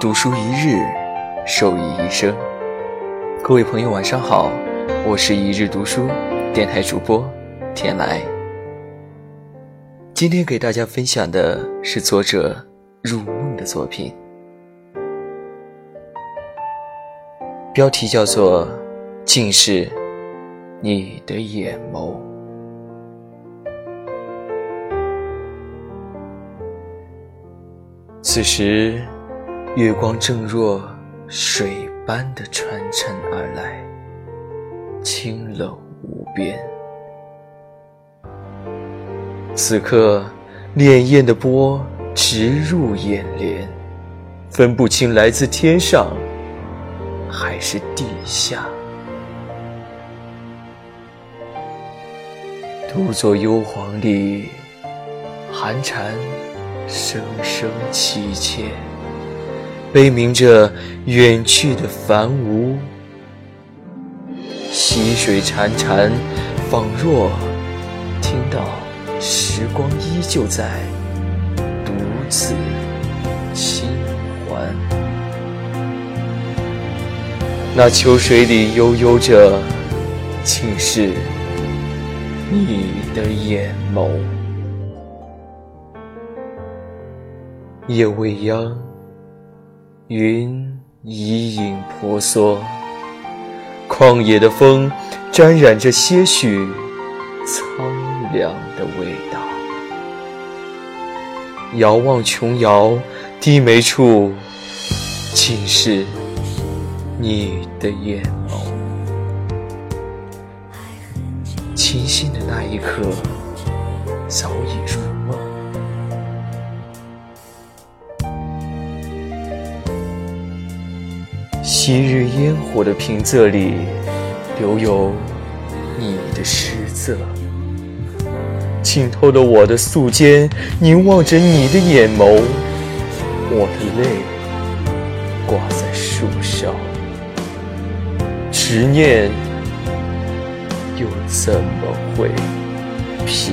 读书一日，受益一生。各位朋友，晚上好，我是一日读书电台主播天来。今天给大家分享的是作者入梦的作品，标题叫做《近视你的眼眸》。此时，月光正若水般的穿衬而来，清冷无边。此刻，潋滟的波直入眼帘，分不清来自天上还是地下。独坐幽篁里，寒蝉。声声凄切，悲鸣着远去的繁芜。溪水潺潺，仿若听到时光依旧在独自轻缓。那秋水里悠悠着，竟是你的眼眸。夜未央，云已影婆娑，旷野的风沾染着些许苍凉的味道。遥望琼瑶，低眉处尽是你的眼眸。清醒的那一刻，早已入昔日烟火的平仄里，留有你的诗字。浸透了我的素笺，凝望着你的眼眸，我的泪挂在树梢，执念又怎么会疲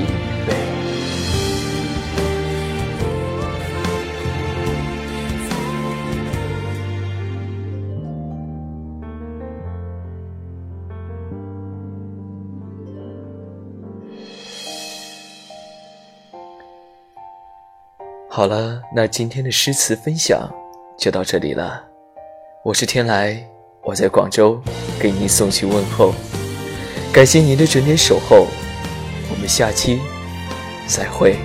好了，那今天的诗词分享就到这里了。我是天来，我在广州给您送去问候，感谢您的准点守候，我们下期再会。